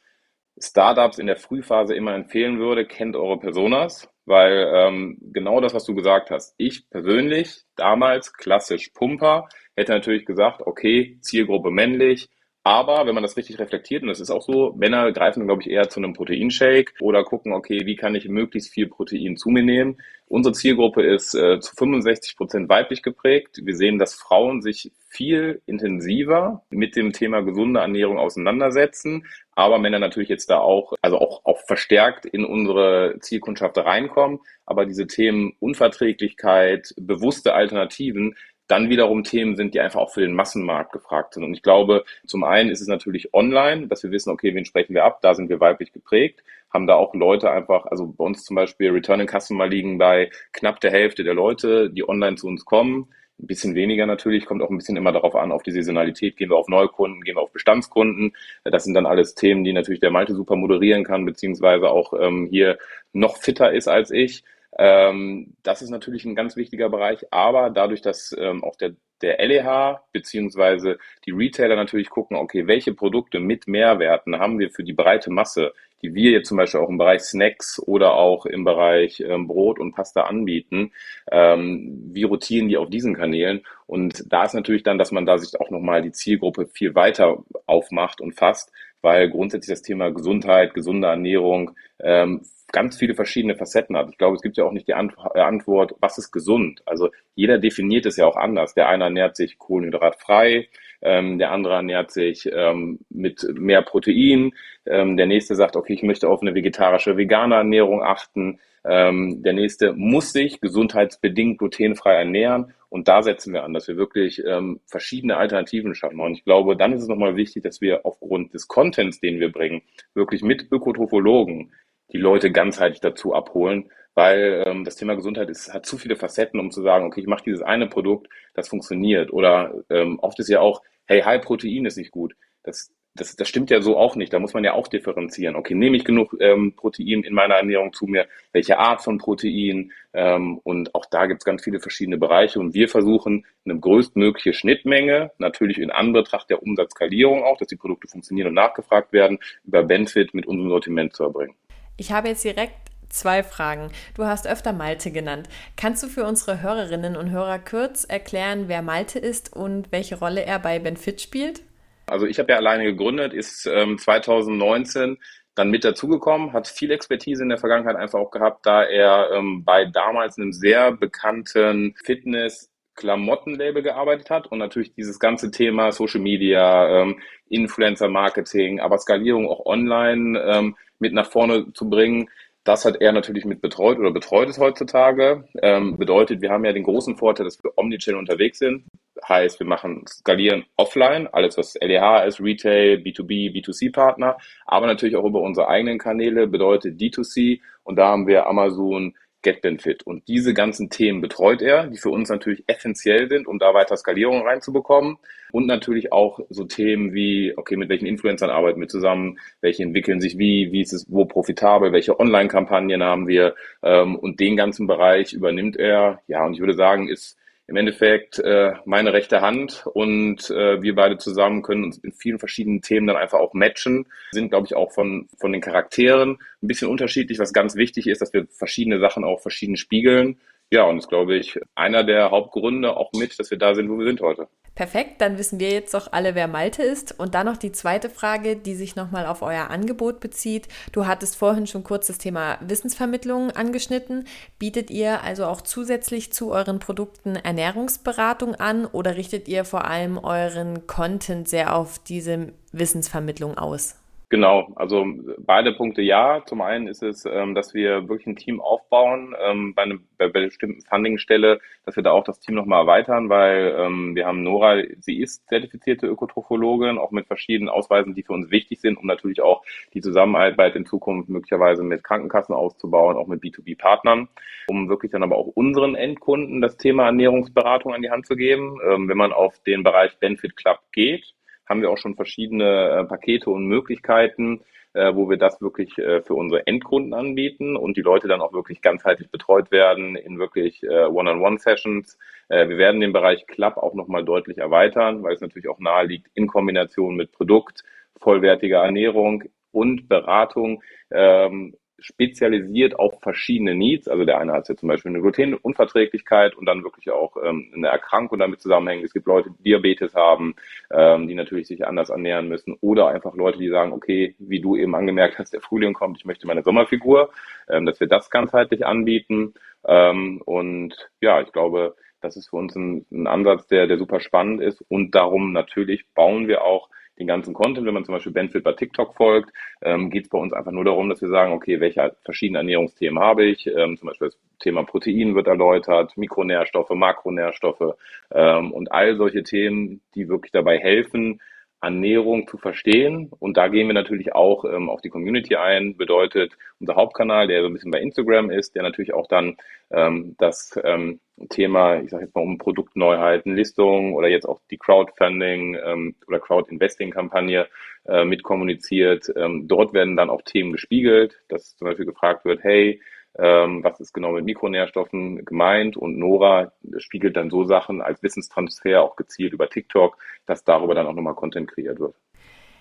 Startups in der Frühphase immer empfehlen würde. Kennt eure Personas, weil ähm, genau das, was du gesagt hast. Ich persönlich, damals klassisch Pumper, hätte natürlich gesagt, okay, Zielgruppe männlich, aber wenn man das richtig reflektiert, und das ist auch so, Männer greifen, glaube ich, eher zu einem Proteinshake oder gucken, okay, wie kann ich möglichst viel Protein zu mir nehmen. Unsere Zielgruppe ist äh, zu 65 Prozent weiblich geprägt. Wir sehen, dass Frauen sich viel intensiver mit dem Thema gesunde Ernährung auseinandersetzen, aber Männer natürlich jetzt da auch, also auch, auch verstärkt in unsere Zielkundschaft reinkommen. Aber diese Themen Unverträglichkeit, bewusste Alternativen, dann wiederum Themen sind, die einfach auch für den Massenmarkt gefragt sind. Und ich glaube, zum einen ist es natürlich online, dass wir wissen, okay, wen sprechen wir ab, da sind wir weiblich geprägt, haben da auch Leute einfach, also bei uns zum Beispiel Returning Customer liegen bei knapp der Hälfte der Leute, die online zu uns kommen. Ein bisschen weniger natürlich, kommt auch ein bisschen immer darauf an, auf die Saisonalität. Gehen wir auf Neukunden, gehen wir auf Bestandskunden. Das sind dann alles Themen, die natürlich der Malte super moderieren kann, beziehungsweise auch ähm, hier noch fitter ist als ich. Ähm, das ist natürlich ein ganz wichtiger Bereich, aber dadurch, dass ähm, auch der, der LEH beziehungsweise die Retailer natürlich gucken, okay, welche Produkte mit Mehrwerten haben wir für die breite Masse, die wir jetzt zum Beispiel auch im Bereich Snacks oder auch im Bereich ähm, Brot und Pasta anbieten, ähm, wie rotieren die auf diesen Kanälen? Und da ist natürlich dann, dass man da sich auch nochmal die Zielgruppe viel weiter aufmacht und fasst, weil grundsätzlich das Thema Gesundheit, gesunde Ernährung ähm, ganz viele verschiedene Facetten hat. Ich glaube, es gibt ja auch nicht die äh, Antwort, was ist gesund? Also jeder definiert es ja auch anders. Der eine ernährt sich kohlenhydratfrei, ähm, der andere ernährt sich ähm, mit mehr Protein, ähm, der nächste sagt, okay, ich möchte auf eine vegetarische, vegane Ernährung achten, ähm, der nächste muss sich gesundheitsbedingt glutenfrei ernähren und da setzen wir an, dass wir wirklich ähm, verschiedene Alternativen schaffen. Und ich glaube, dann ist es nochmal wichtig, dass wir aufgrund des Contents, den wir bringen, wirklich mit Ökotrophologen die Leute ganzheitlich dazu abholen, weil ähm, das Thema Gesundheit ist, hat zu viele Facetten, um zu sagen, okay, ich mache dieses eine Produkt, das funktioniert. Oder ähm, oft ist ja auch, hey, High Protein ist nicht gut. Das, das, das stimmt ja so auch nicht. Da muss man ja auch differenzieren. Okay, nehme ich genug ähm, Protein in meiner Ernährung zu mir? Welche Art von Protein? Ähm, und auch da gibt es ganz viele verschiedene Bereiche. Und wir versuchen eine größtmögliche Schnittmenge, natürlich in Anbetracht der Umsatzskalierung auch, dass die Produkte funktionieren und nachgefragt werden, über Benefit mit unserem Sortiment zu erbringen. Ich habe jetzt direkt zwei Fragen. Du hast öfter Malte genannt. Kannst du für unsere Hörerinnen und Hörer kurz erklären, wer Malte ist und welche Rolle er bei Benfit spielt? Also ich habe ja alleine gegründet, ist ähm, 2019 dann mit dazugekommen, hat viel Expertise in der Vergangenheit einfach auch gehabt, da er ähm, bei damals einem sehr bekannten Fitness Klamottenlabel gearbeitet hat und natürlich dieses ganze Thema Social Media, ähm, Influencer Marketing, aber Skalierung auch online ähm, mit nach vorne zu bringen. Das hat er natürlich mit betreut oder betreut es heutzutage. Ähm, bedeutet, wir haben ja den großen Vorteil, dass wir Omnichannel unterwegs sind. Heißt, wir machen skalieren offline, alles was LEH ist, Retail, B2B, B2C-Partner, aber natürlich auch über unsere eigenen Kanäle, bedeutet D2C. Und da haben wir Amazon, GetBenfit. Und diese ganzen Themen betreut er, die für uns natürlich essentiell sind, um da weiter Skalierung reinzubekommen. Und natürlich auch so Themen wie, okay, mit welchen Influencern arbeiten wir zusammen, welche entwickeln sich wie, wie ist es wo profitabel, welche Online-Kampagnen haben wir. Ähm, und den ganzen Bereich übernimmt er. Ja, und ich würde sagen, ist im Endeffekt äh, meine rechte Hand und äh, wir beide zusammen können uns in vielen verschiedenen Themen dann einfach auch matchen. Sind, glaube ich, auch von, von den Charakteren ein bisschen unterschiedlich. Was ganz wichtig ist, dass wir verschiedene Sachen auch verschieden spiegeln. Ja, und das glaube ich einer der Hauptgründe auch mit, dass wir da sind, wo wir sind heute. Perfekt, dann wissen wir jetzt doch alle, wer Malte ist. Und dann noch die zweite Frage, die sich nochmal auf euer Angebot bezieht. Du hattest vorhin schon kurz das Thema Wissensvermittlung angeschnitten. Bietet ihr also auch zusätzlich zu euren Produkten Ernährungsberatung an oder richtet ihr vor allem euren Content sehr auf diese Wissensvermittlung aus? Genau, also beide Punkte ja. Zum einen ist es, ähm, dass wir wirklich ein Team aufbauen ähm, bei, einem, bei einer bestimmten Fundingstelle, dass wir da auch das Team nochmal erweitern, weil ähm, wir haben Nora, sie ist zertifizierte Ökotrophologin, auch mit verschiedenen Ausweisen, die für uns wichtig sind, um natürlich auch die Zusammenarbeit in Zukunft möglicherweise mit Krankenkassen auszubauen, auch mit B2B-Partnern, um wirklich dann aber auch unseren Endkunden das Thema Ernährungsberatung an die Hand zu geben. Ähm, wenn man auf den Bereich Benefit Club geht, haben wir auch schon verschiedene äh, Pakete und Möglichkeiten, äh, wo wir das wirklich äh, für unsere Endkunden anbieten und die Leute dann auch wirklich ganzheitlich betreut werden in wirklich One-on-One-Sessions. Wir werden den Bereich Club auch nochmal deutlich erweitern, weil es natürlich auch nahe liegt, in Kombination mit Produkt, vollwertiger Ernährung und Beratung ähm, spezialisiert auf verschiedene Needs. Also der eine hat jetzt zum Beispiel eine Glutenunverträglichkeit und dann wirklich auch ähm, eine Erkrankung damit zusammenhängt. Es gibt Leute, die Diabetes haben, ähm, die natürlich sich anders ernähren müssen oder einfach Leute, die sagen, okay, wie du eben angemerkt hast, der Frühling kommt, ich möchte meine Sommerfigur, ähm, dass wir das ganzheitlich anbieten. Ähm, und ja, ich glaube, das ist für uns ein, ein Ansatz, der, der super spannend ist und darum natürlich bauen wir auch den ganzen Content. Wenn man zum Beispiel Benfit bei TikTok folgt, ähm, geht es bei uns einfach nur darum, dass wir sagen, okay, welche verschiedenen Ernährungsthemen habe ich? Ähm, zum Beispiel das Thema Protein wird erläutert, Mikronährstoffe, Makronährstoffe ähm, und all solche Themen, die wirklich dabei helfen, Ernährung zu verstehen. Und da gehen wir natürlich auch ähm, auf die Community ein. Bedeutet, unser Hauptkanal, der so ein bisschen bei Instagram ist, der natürlich auch dann ähm, das ähm, Thema, ich sage jetzt mal um Produktneuheiten, Listungen oder jetzt auch die Crowdfunding ähm, oder Crowdinvesting-Kampagne äh, mit kommuniziert. Ähm, dort werden dann auch Themen gespiegelt, dass zum Beispiel gefragt wird, hey, ähm, was ist genau mit Mikronährstoffen gemeint und Nora spiegelt dann so Sachen als Wissenstransfer auch gezielt über TikTok, dass darüber dann auch nochmal Content kreiert wird.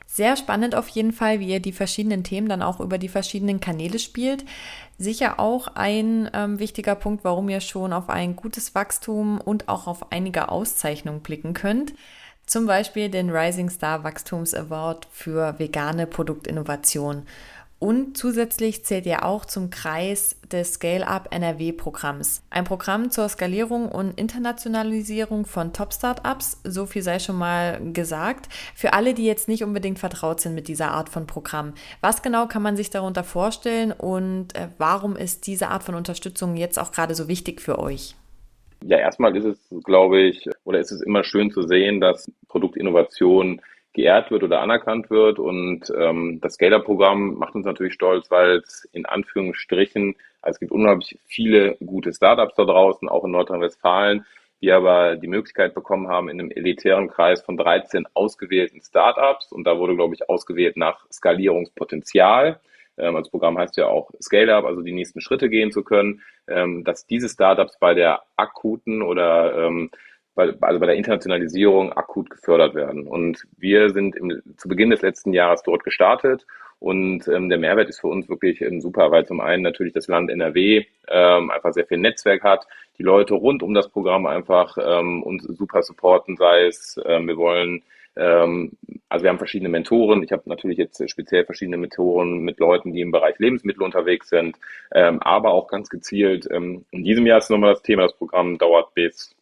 Sehr spannend auf jeden Fall, wie ihr die verschiedenen Themen dann auch über die verschiedenen Kanäle spielt. Sicher auch ein ähm, wichtiger Punkt, warum ihr schon auf ein gutes Wachstum und auch auf einige Auszeichnungen blicken könnt. zum Beispiel den Rising Star Wachstums Award für vegane Produktinnovation. Und zusätzlich zählt ihr auch zum Kreis des Scale-Up NRW-Programms. Ein Programm zur Skalierung und Internationalisierung von Top-Startups, so viel sei schon mal gesagt. Für alle, die jetzt nicht unbedingt vertraut sind mit dieser Art von Programm. Was genau kann man sich darunter vorstellen und äh, warum ist diese Art von Unterstützung jetzt auch gerade so wichtig für euch? Ja, erstmal ist es, glaube ich, oder ist es immer schön zu sehen, dass Produktinnovation geehrt wird oder anerkannt wird. Und ähm, das Scaler-Programm macht uns natürlich stolz, weil es in Anführungsstrichen, also es gibt unglaublich viele gute Startups da draußen, auch in Nordrhein-Westfalen, die aber die Möglichkeit bekommen haben, in einem elitären Kreis von 13 ausgewählten Startups, und da wurde, glaube ich, ausgewählt nach Skalierungspotenzial, ähm, das Programm heißt ja auch Scale-Up, also die nächsten Schritte gehen zu können, ähm, dass diese Startups bei der akuten oder ähm, bei, also bei der Internationalisierung akut gefördert werden. Und wir sind im, zu Beginn des letzten Jahres dort gestartet und ähm, der Mehrwert ist für uns wirklich ähm, super, weil zum einen natürlich das Land NRW ähm, einfach sehr viel Netzwerk hat, die Leute rund um das Programm einfach ähm, uns super supporten, sei es, ähm, wir wollen ähm, also wir haben verschiedene Mentoren. Ich habe natürlich jetzt speziell verschiedene Mentoren mit Leuten, die im Bereich Lebensmittel unterwegs sind, ähm, aber auch ganz gezielt. Ähm, in diesem Jahr ist nochmal das Thema, das Programm dauert bis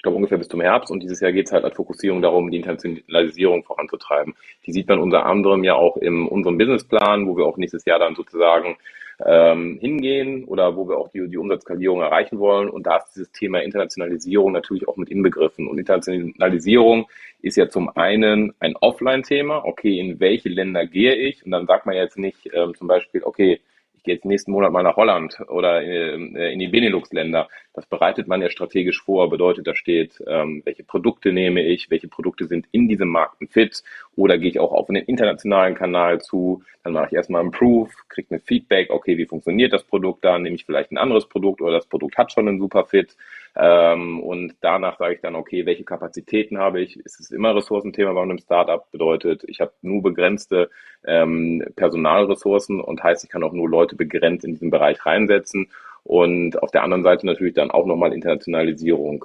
ich glaube ungefähr bis zum Herbst und dieses Jahr geht es halt als Fokussierung darum, die Internationalisierung voranzutreiben. Die sieht man unter anderem ja auch in unserem Businessplan, wo wir auch nächstes Jahr dann sozusagen ähm, hingehen oder wo wir auch die, die Umsatzskalierung erreichen wollen. Und da ist dieses Thema Internationalisierung natürlich auch mit inbegriffen. Und Internationalisierung ist ja zum einen ein Offline-Thema. Okay, in welche Länder gehe ich? Und dann sagt man jetzt nicht ähm, zum Beispiel, okay, ich gehe jetzt nächsten Monat mal nach Holland oder äh, in die Benelux-Länder. Das bereitet man ja strategisch vor, bedeutet, da steht, ähm, welche Produkte nehme ich, welche Produkte sind in diesem Markt fit oder gehe ich auch auf einen internationalen Kanal zu, dann mache ich erstmal einen Proof, kriege ein Feedback, okay, wie funktioniert das Produkt dann, nehme ich vielleicht ein anderes Produkt oder das Produkt hat schon einen super Fit ähm, und danach sage ich dann, okay, welche Kapazitäten habe ich? Es ist immer Ressourcenthema bei einem Startup, bedeutet, ich habe nur begrenzte ähm, Personalressourcen und heißt, ich kann auch nur Leute begrenzt in diesen Bereich reinsetzen. Und auf der anderen Seite natürlich dann auch nochmal Internationalisierung.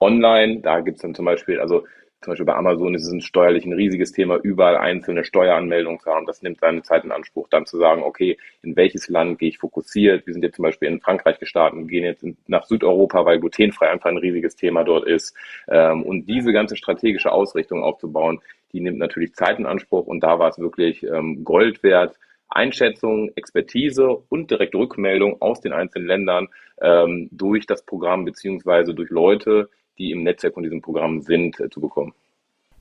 Online, da gibt es dann zum Beispiel, also zum Beispiel bei Amazon ist es steuerlich ein riesiges Thema, überall einzelne Steueranmeldungen zu haben. Das nimmt seine Zeit in Anspruch, dann zu sagen, okay, in welches Land gehe ich fokussiert? Wir sind jetzt zum Beispiel in Frankreich gestartet und gehen jetzt nach Südeuropa, weil glutenfrei einfach ein riesiges Thema dort ist. Ähm, und diese ganze strategische Ausrichtung aufzubauen, die nimmt natürlich Zeit in Anspruch. Und da war es wirklich ähm, Gold wert, Einschätzung, Expertise und direkte Rückmeldung aus den einzelnen Ländern ähm, durch das Programm beziehungsweise durch Leute, die im Netzwerk von diesem Programm sind, äh, zu bekommen.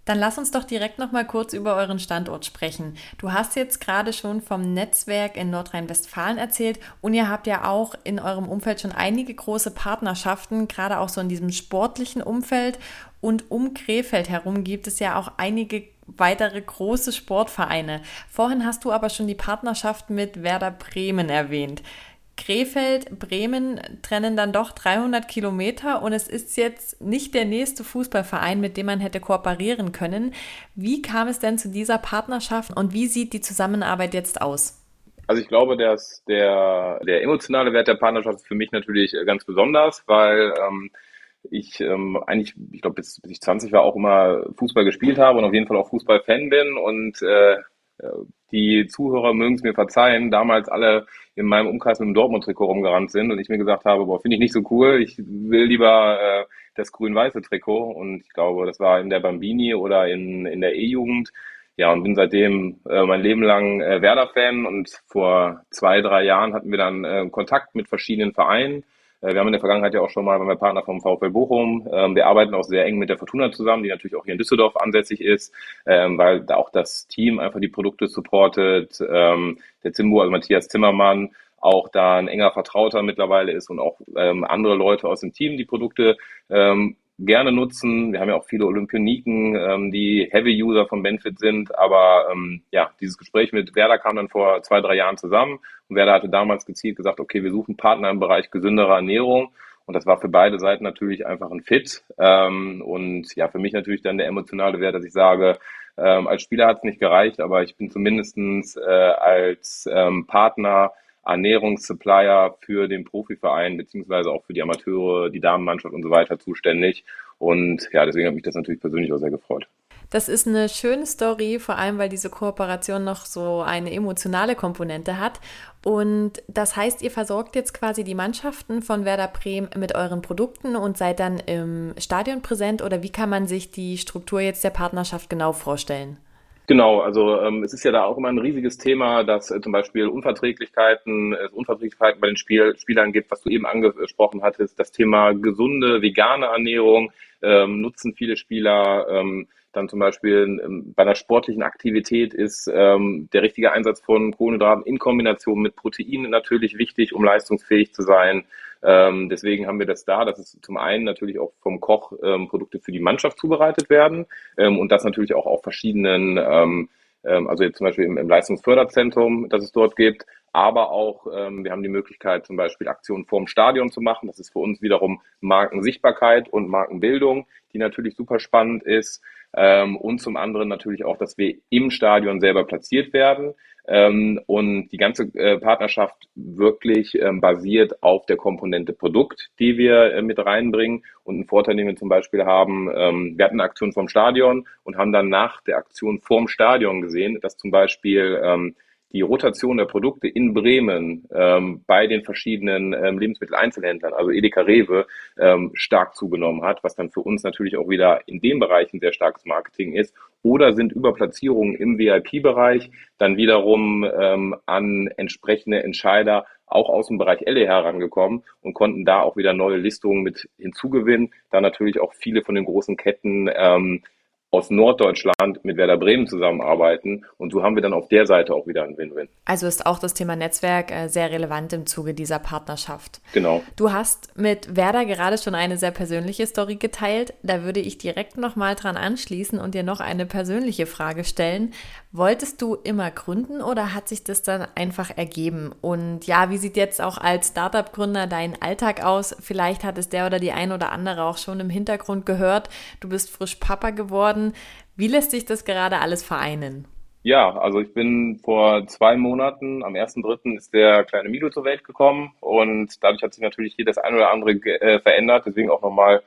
Dann lass uns doch direkt noch mal kurz über euren Standort sprechen. Du hast jetzt gerade schon vom Netzwerk in Nordrhein-Westfalen erzählt und ihr habt ja auch in eurem Umfeld schon einige große Partnerschaften, gerade auch so in diesem sportlichen Umfeld. Und um Krefeld herum gibt es ja auch einige weitere große Sportvereine. Vorhin hast du aber schon die Partnerschaft mit Werder Bremen erwähnt. Krefeld, Bremen trennen dann doch 300 Kilometer und es ist jetzt nicht der nächste Fußballverein, mit dem man hätte kooperieren können. Wie kam es denn zu dieser Partnerschaft und wie sieht die Zusammenarbeit jetzt aus? Also ich glaube, dass der, der emotionale Wert der Partnerschaft ist für mich natürlich ganz besonders, weil ähm, ich ähm, eigentlich, ich glaube, bis, bis ich 20 war, auch immer Fußball gespielt habe und auf jeden Fall auch Fußballfan bin und äh, die Zuhörer mögen es mir verzeihen, damals alle in meinem Umkreis mit dem Dortmund-Trikot rumgerannt sind und ich mir gesagt habe, boah, finde ich nicht so cool, ich will lieber äh, das grün-weiße Trikot und ich glaube, das war in der Bambini oder in, in der E-Jugend. Ja, und bin seitdem äh, mein Leben lang äh, Werder-Fan und vor zwei, drei Jahren hatten wir dann äh, Kontakt mit verschiedenen Vereinen wir haben in der Vergangenheit ja auch schon mal, wenn wir Partner vom VfL Bochum, ähm, wir arbeiten auch sehr eng mit der Fortuna zusammen, die natürlich auch hier in Düsseldorf ansässig ist, ähm, weil auch das Team einfach die Produkte supportet. Ähm, der Zimbo, also Matthias Zimmermann, auch da ein enger Vertrauter mittlerweile ist und auch andere Leute aus dem Team die Produkte gerne nutzen. Wir haben ja auch viele Olympioniken, ähm, die Heavy-User von Benefit sind. Aber ähm, ja, dieses Gespräch mit Werder kam dann vor zwei, drei Jahren zusammen. Und Werder hatte damals gezielt gesagt, okay, wir suchen Partner im Bereich gesünderer Ernährung. Und das war für beide Seiten natürlich einfach ein Fit. Ähm, und ja, für mich natürlich dann der emotionale Wert, dass ich sage, ähm, als Spieler hat es nicht gereicht, aber ich bin zumindestens äh, als ähm, Partner Ernährungssupplier für den Profiverein beziehungsweise auch für die Amateure, die Damenmannschaft und so weiter zuständig. Und ja, deswegen hat mich das natürlich persönlich auch sehr gefreut. Das ist eine schöne Story, vor allem weil diese Kooperation noch so eine emotionale Komponente hat. Und das heißt, ihr versorgt jetzt quasi die Mannschaften von Werder Bremen mit euren Produkten und seid dann im Stadion präsent oder wie kann man sich die Struktur jetzt der Partnerschaft genau vorstellen? Genau, also ähm, es ist ja da auch immer ein riesiges Thema, dass äh, zum Beispiel Unverträglichkeiten, äh, Unverträglichkeiten bei den Spiel Spielern gibt, was du eben angesprochen hattest. Das Thema gesunde, vegane Ernährung ähm, nutzen viele Spieler. Ähm, dann zum Beispiel ähm, bei einer sportlichen Aktivität ist ähm, der richtige Einsatz von Kohlenhydraten in Kombination mit Proteinen natürlich wichtig, um leistungsfähig zu sein. Ähm, deswegen haben wir das da, dass es zum einen natürlich auch vom Koch ähm, Produkte für die Mannschaft zubereitet werden ähm, und das natürlich auch auf verschiedenen, ähm, ähm, also jetzt zum Beispiel im, im, Leistungsförderzentrum, das es dort gibt, aber auch ähm, wir haben die Möglichkeit zum Beispiel Aktionen vorm Stadion zu machen. Das ist für uns wiederum Markensichtbarkeit und Markenbildung, die natürlich super spannend ist. Und zum anderen natürlich auch, dass wir im Stadion selber platziert werden ähm, und die ganze äh, Partnerschaft wirklich ähm, basiert auf der Komponente Produkt, die wir äh, mit reinbringen. Und ein Vorteil, den wir zum Beispiel haben, ähm, wir hatten eine Aktion vom Stadion und haben dann nach der Aktion vorm Stadion gesehen, dass zum Beispiel ähm, die Rotation der Produkte in Bremen ähm, bei den verschiedenen ähm, Lebensmitteleinzelhändlern, also Edeka Rewe, ähm, stark zugenommen hat, was dann für uns natürlich auch wieder in dem Bereich ein sehr starkes Marketing ist. Oder sind über Platzierungen im VIP-Bereich dann wiederum ähm, an entsprechende Entscheider auch aus dem Bereich LE herangekommen und konnten da auch wieder neue Listungen mit hinzugewinnen. Da natürlich auch viele von den großen Ketten ähm, aus Norddeutschland mit Werder Bremen zusammenarbeiten. Und so haben wir dann auf der Seite auch wieder ein Win-Win. Also ist auch das Thema Netzwerk äh, sehr relevant im Zuge dieser Partnerschaft. Genau. Du hast mit Werder gerade schon eine sehr persönliche Story geteilt. Da würde ich direkt nochmal dran anschließen und dir noch eine persönliche Frage stellen. Wolltest du immer gründen oder hat sich das dann einfach ergeben? Und ja, wie sieht jetzt auch als Startup-Gründer dein Alltag aus? Vielleicht hat es der oder die ein oder andere auch schon im Hintergrund gehört. Du bist frisch Papa geworden. Wie lässt sich das gerade alles vereinen? Ja, also ich bin vor zwei Monaten, am 1.3. ist der kleine Milo zur Welt gekommen und dadurch hat sich natürlich hier das ein oder andere äh, verändert. Deswegen auch nochmal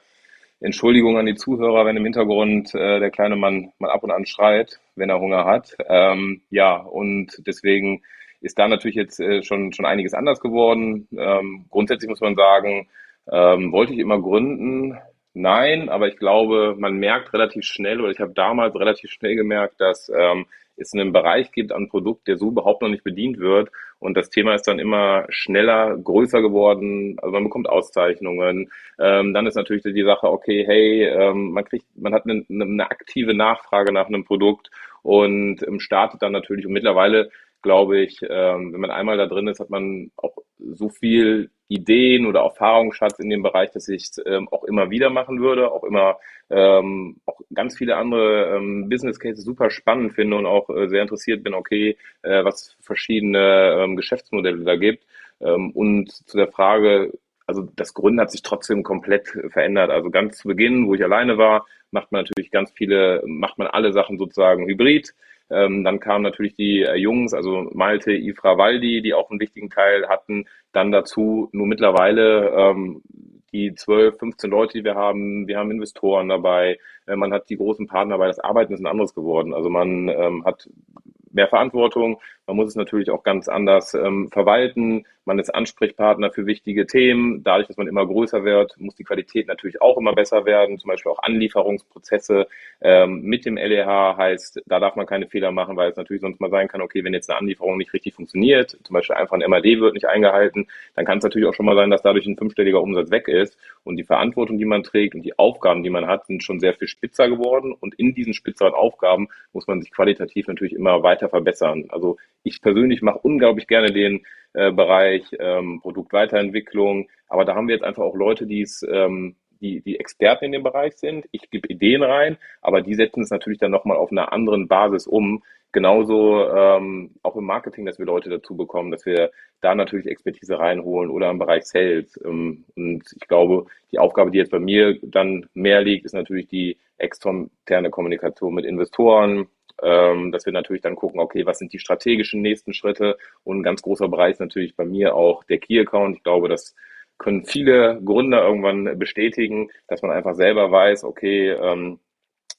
Entschuldigung an die Zuhörer, wenn im Hintergrund äh, der kleine Mann mal ab und an schreit, wenn er Hunger hat. Ähm, ja, und deswegen ist da natürlich jetzt äh, schon, schon einiges anders geworden. Ähm, grundsätzlich muss man sagen, ähm, wollte ich immer gründen? Nein, aber ich glaube, man merkt relativ schnell, oder ich habe damals relativ schnell gemerkt, dass ähm, es einen Bereich gibt an Produkt, der so überhaupt noch nicht bedient wird. Und das Thema ist dann immer schneller, größer geworden. Also man bekommt Auszeichnungen. Ähm, dann ist natürlich die Sache, okay, hey, ähm, man kriegt, man hat eine, eine aktive Nachfrage nach einem Produkt und ähm, startet dann natürlich. Und mittlerweile glaube ich, ähm, wenn man einmal da drin ist, hat man auch so viel Ideen oder Erfahrungsschatz in dem Bereich, dass ich es ähm, auch immer wieder machen würde, auch immer ähm, auch ganz viele andere ähm, Business Cases super spannend finde und auch äh, sehr interessiert bin, okay, äh, was verschiedene ähm, Geschäftsmodelle da gibt. Ähm, und zu der Frage, also das Gründen hat sich trotzdem komplett verändert. Also ganz zu Beginn, wo ich alleine war, macht man natürlich ganz viele, macht man alle Sachen sozusagen hybrid. Ähm, dann kamen natürlich die äh, Jungs, also Malte, Ifra, Waldi, die auch einen wichtigen Teil hatten. Dann dazu nur mittlerweile ähm, die 12, 15 Leute, die wir haben. Wir haben Investoren dabei. Äh, man hat die großen Partner dabei. Das Arbeiten ist ein anderes geworden. Also man ähm, hat mehr Verantwortung. Man muss es natürlich auch ganz anders ähm, verwalten. Man ist Ansprechpartner für wichtige Themen. Dadurch, dass man immer größer wird, muss die Qualität natürlich auch immer besser werden. Zum Beispiel auch Anlieferungsprozesse ähm, mit dem LEH heißt, da darf man keine Fehler machen, weil es natürlich sonst mal sein kann, okay, wenn jetzt eine Anlieferung nicht richtig funktioniert, zum Beispiel einfach ein MAD wird nicht eingehalten, dann kann es natürlich auch schon mal sein, dass dadurch ein fünfstelliger Umsatz weg ist. Und die Verantwortung, die man trägt und die Aufgaben, die man hat, sind schon sehr viel spitzer geworden. Und in diesen spitzeren Aufgaben muss man sich qualitativ natürlich immer weiter verbessern. Also ich persönlich mache unglaublich gerne den äh, Bereich ähm, Produktweiterentwicklung, aber da haben wir jetzt einfach auch Leute, die ähm, die, die Experten in dem Bereich sind. Ich gebe Ideen rein, aber die setzen es natürlich dann nochmal auf einer anderen Basis um. Genauso ähm, auch im Marketing, dass wir Leute dazu bekommen, dass wir da natürlich Expertise reinholen oder im Bereich Sales. Ähm, und ich glaube, die Aufgabe, die jetzt bei mir dann mehr liegt, ist natürlich die externe Kommunikation mit Investoren, ähm, dass wir natürlich dann gucken, okay, was sind die strategischen nächsten Schritte? Und ein ganz großer Bereich ist natürlich bei mir auch der Key-Account. Ich glaube, das können viele Gründer irgendwann bestätigen, dass man einfach selber weiß, okay, ähm,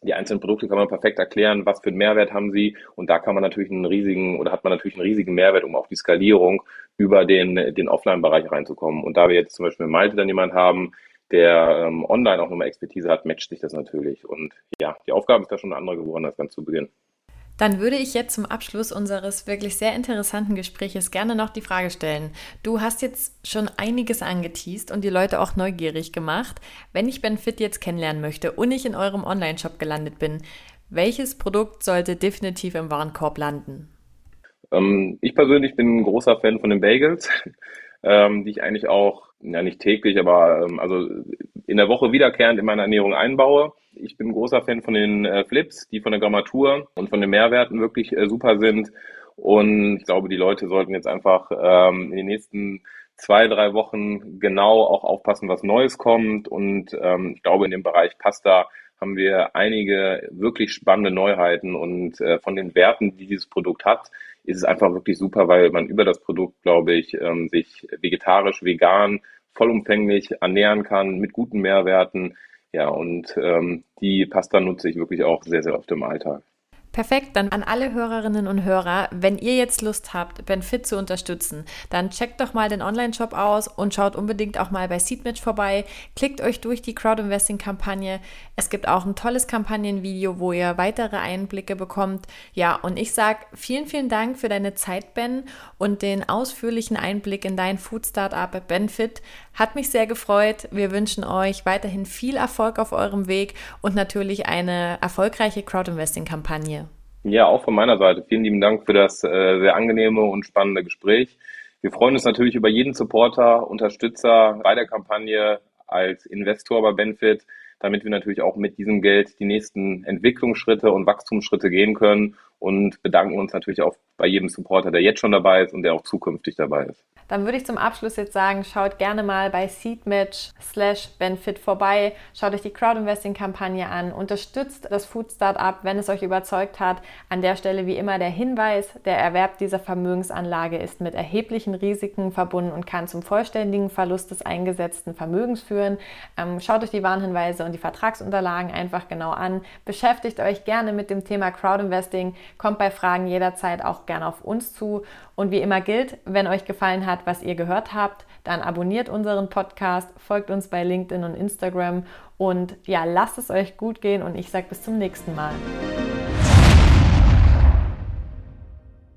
die einzelnen Produkte kann man perfekt erklären, was für einen Mehrwert haben sie. Und da kann man natürlich einen riesigen oder hat man natürlich einen riesigen Mehrwert, um auch die Skalierung über den, den Offline-Bereich reinzukommen. Und da wir jetzt zum Beispiel in Malte dann jemanden haben, der ähm, online auch nochmal Expertise hat, matcht sich das natürlich. Und ja, die Aufgabe ist da schon eine andere geworden als ganz zu Beginn. Dann würde ich jetzt zum Abschluss unseres wirklich sehr interessanten Gespräches gerne noch die Frage stellen. Du hast jetzt schon einiges angeteased und die Leute auch neugierig gemacht. Wenn ich BenFit jetzt kennenlernen möchte und ich in eurem Online-Shop gelandet bin, welches Produkt sollte definitiv im Warenkorb landen? Ähm, ich persönlich bin ein großer Fan von den Bagels, ähm, die ich eigentlich auch, ja nicht täglich, aber ähm, also in der Woche wiederkehrend in meine Ernährung einbaue. Ich bin großer Fan von den äh, Flips, die von der Grammatur und von den Mehrwerten wirklich äh, super sind. Und ich glaube, die Leute sollten jetzt einfach ähm, in den nächsten zwei, drei Wochen genau auch aufpassen, was Neues kommt. Und ähm, ich glaube, in dem Bereich Pasta haben wir einige wirklich spannende Neuheiten. Und äh, von den Werten, die dieses Produkt hat, ist es einfach wirklich super, weil man über das Produkt, glaube ich, ähm, sich vegetarisch, vegan, vollumfänglich ernähren kann mit guten Mehrwerten. Ja, und ähm, die Pasta nutze ich wirklich auch sehr, sehr oft im Alltag. Perfekt, dann an alle Hörerinnen und Hörer, wenn ihr jetzt Lust habt, Benfit zu unterstützen, dann checkt doch mal den Online-Shop aus und schaut unbedingt auch mal bei Seedmatch vorbei. Klickt euch durch die Crowd-Investing-Kampagne. Es gibt auch ein tolles Kampagnenvideo, wo ihr weitere Einblicke bekommt. Ja, und ich sage vielen, vielen Dank für deine Zeit, Ben, und den ausführlichen Einblick in dein Food-Startup Benfit. Hat mich sehr gefreut. Wir wünschen euch weiterhin viel Erfolg auf eurem Weg und natürlich eine erfolgreiche Crowd-Investing-Kampagne. Ja, auch von meiner Seite. Vielen lieben Dank für das äh, sehr angenehme und spannende Gespräch. Wir freuen uns natürlich über jeden Supporter, Unterstützer bei der Kampagne als Investor bei Benefit, damit wir natürlich auch mit diesem Geld die nächsten Entwicklungsschritte und Wachstumsschritte gehen können und bedanken uns natürlich auch bei jedem Supporter, der jetzt schon dabei ist und der auch zukünftig dabei ist. Dann würde ich zum Abschluss jetzt sagen, schaut gerne mal bei Seedmatch slash Benefit vorbei, schaut euch die Crowdinvesting-Kampagne an, unterstützt das Food Startup, wenn es euch überzeugt hat. An der Stelle wie immer der Hinweis, der Erwerb dieser Vermögensanlage ist mit erheblichen Risiken verbunden und kann zum vollständigen Verlust des eingesetzten Vermögens führen. Ähm, schaut euch die Warnhinweise und die Vertragsunterlagen einfach genau an. Beschäftigt euch gerne mit dem Thema Crowdinvesting, kommt bei Fragen jederzeit auch gerne auf uns zu. Und wie immer gilt, wenn euch gefallen hat, was ihr gehört habt, dann abonniert unseren Podcast, folgt uns bei LinkedIn und Instagram und ja, lasst es euch gut gehen und ich sage bis zum nächsten Mal.